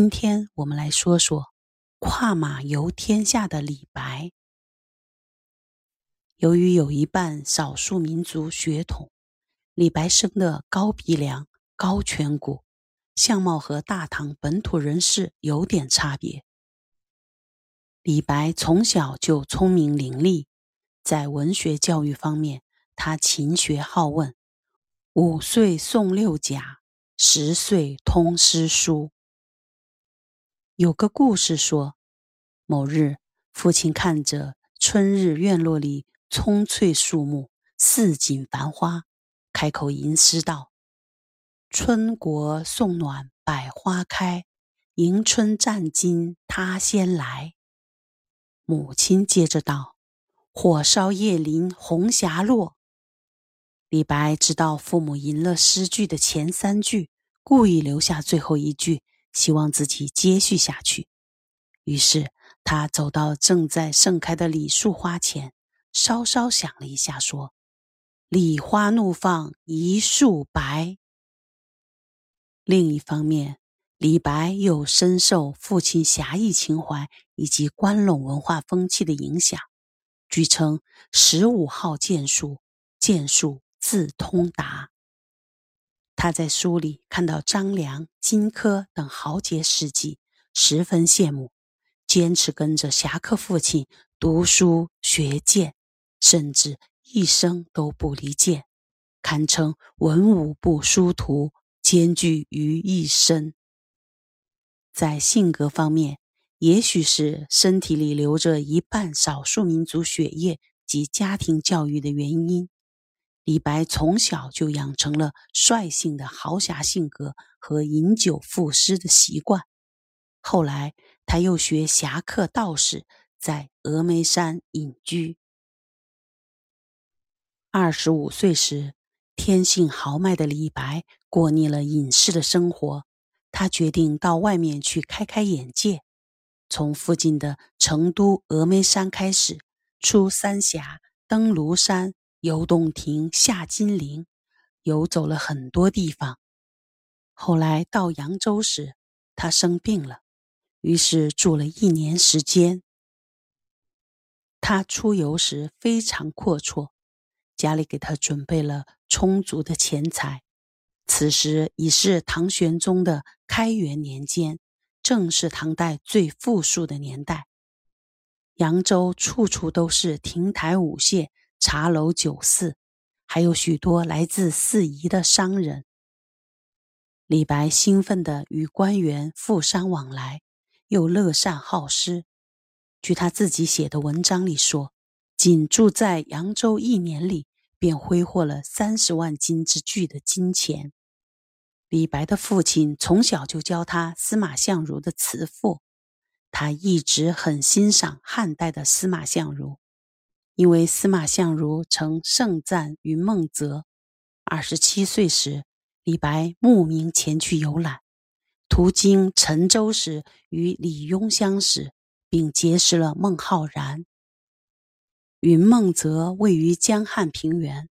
今天我们来说说跨马游天下的李白。由于有一半少数民族血统，李白生的高鼻梁、高颧骨，相貌和大唐本土人士有点差别。李白从小就聪明伶俐，在文学教育方面，他勤学好问，五岁诵六甲，十岁通诗书。有个故事说，某日父亲看着春日院落里葱翠树木，四锦繁花，开口吟诗道：“春国送暖百花开，迎春战金他先来。”母亲接着道：“火烧叶林红霞落。”李白知道父母吟了诗句的前三句，故意留下最后一句。希望自己接续下去，于是他走到正在盛开的李树花前，稍稍想了一下，说：“李花怒放一树白。”另一方面，李白又深受父亲侠义情怀以及关陇文化风气的影响，据称十五号剑术，剑术自通达。他在书里看到张良、荆轲等豪杰事迹，十分羡慕，坚持跟着侠客父亲读书学剑，甚至一生都不离剑，堪称文武不殊途，兼具于一身。在性格方面，也许是身体里流着一半少数民族血液及家庭教育的原因。李白从小就养成了率性的豪侠性格和饮酒赋诗的习惯。后来，他又学侠客道士，在峨眉山隐居。二十五岁时，天性豪迈的李白过腻了隐士的生活，他决定到外面去开开眼界。从附近的成都峨眉山开始，出三峡，登庐山。游洞庭，下金陵，游走了很多地方。后来到扬州时，他生病了，于是住了一年时间。他出游时非常阔绰，家里给他准备了充足的钱财。此时已是唐玄宗的开元年间，正是唐代最富庶的年代。扬州处处都是亭台舞榭。茶楼酒肆，还有许多来自四夷的商人。李白兴奋地与官员富商往来，又乐善好施。据他自己写的文章里说，仅住在扬州一年里，便挥霍了三十万金之巨的金钱。李白的父亲从小就教他司马相如的词赋，他一直很欣赏汉代的司马相如。因为司马相如曾盛赞云梦泽，二十七岁时，李白慕名前去游览，途经陈州时与李邕相识，并结识了孟浩然。云梦泽位于江汉平原，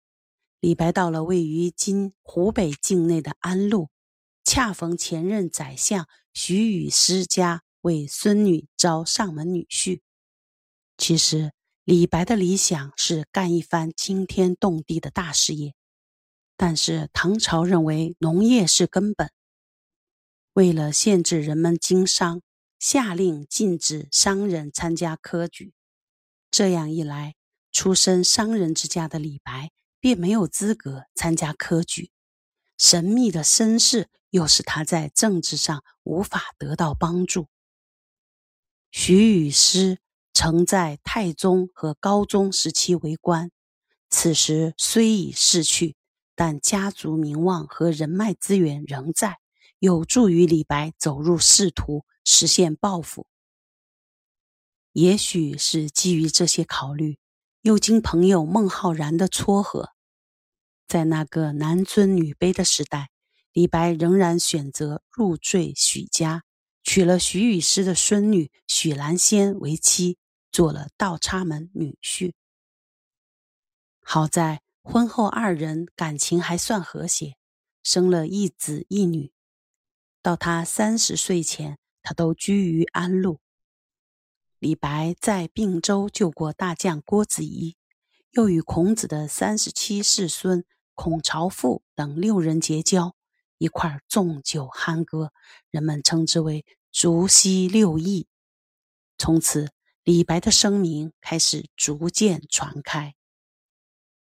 李白到了位于今湖北境内的安陆，恰逢前任宰相徐与师家为孙女招上门女婿。其实。李白的理想是干一番惊天动地的大事业，但是唐朝认为农业是根本，为了限制人们经商，下令禁止商人参加科举。这样一来，出身商人之家的李白便没有资格参加科举，神秘的身世又使他在政治上无法得到帮助。徐与师。曾在太宗和高宗时期为官，此时虽已逝去，但家族名望和人脉资源仍在，有助于李白走入仕途，实现抱负。也许是基于这些考虑，又经朋友孟浩然的撮合，在那个男尊女卑的时代，李白仍然选择入赘许家，娶了徐与师的孙女许兰仙为妻。做了倒插门女婿。好在婚后二人感情还算和谐，生了一子一女。到他三十岁前，他都居于安陆。李白在并州救过大将郭子仪，又与孔子的三十七世孙孔朝父等六人结交，一块纵酒酣歌，人们称之为“竹溪六义”。从此，李白的声名开始逐渐传开。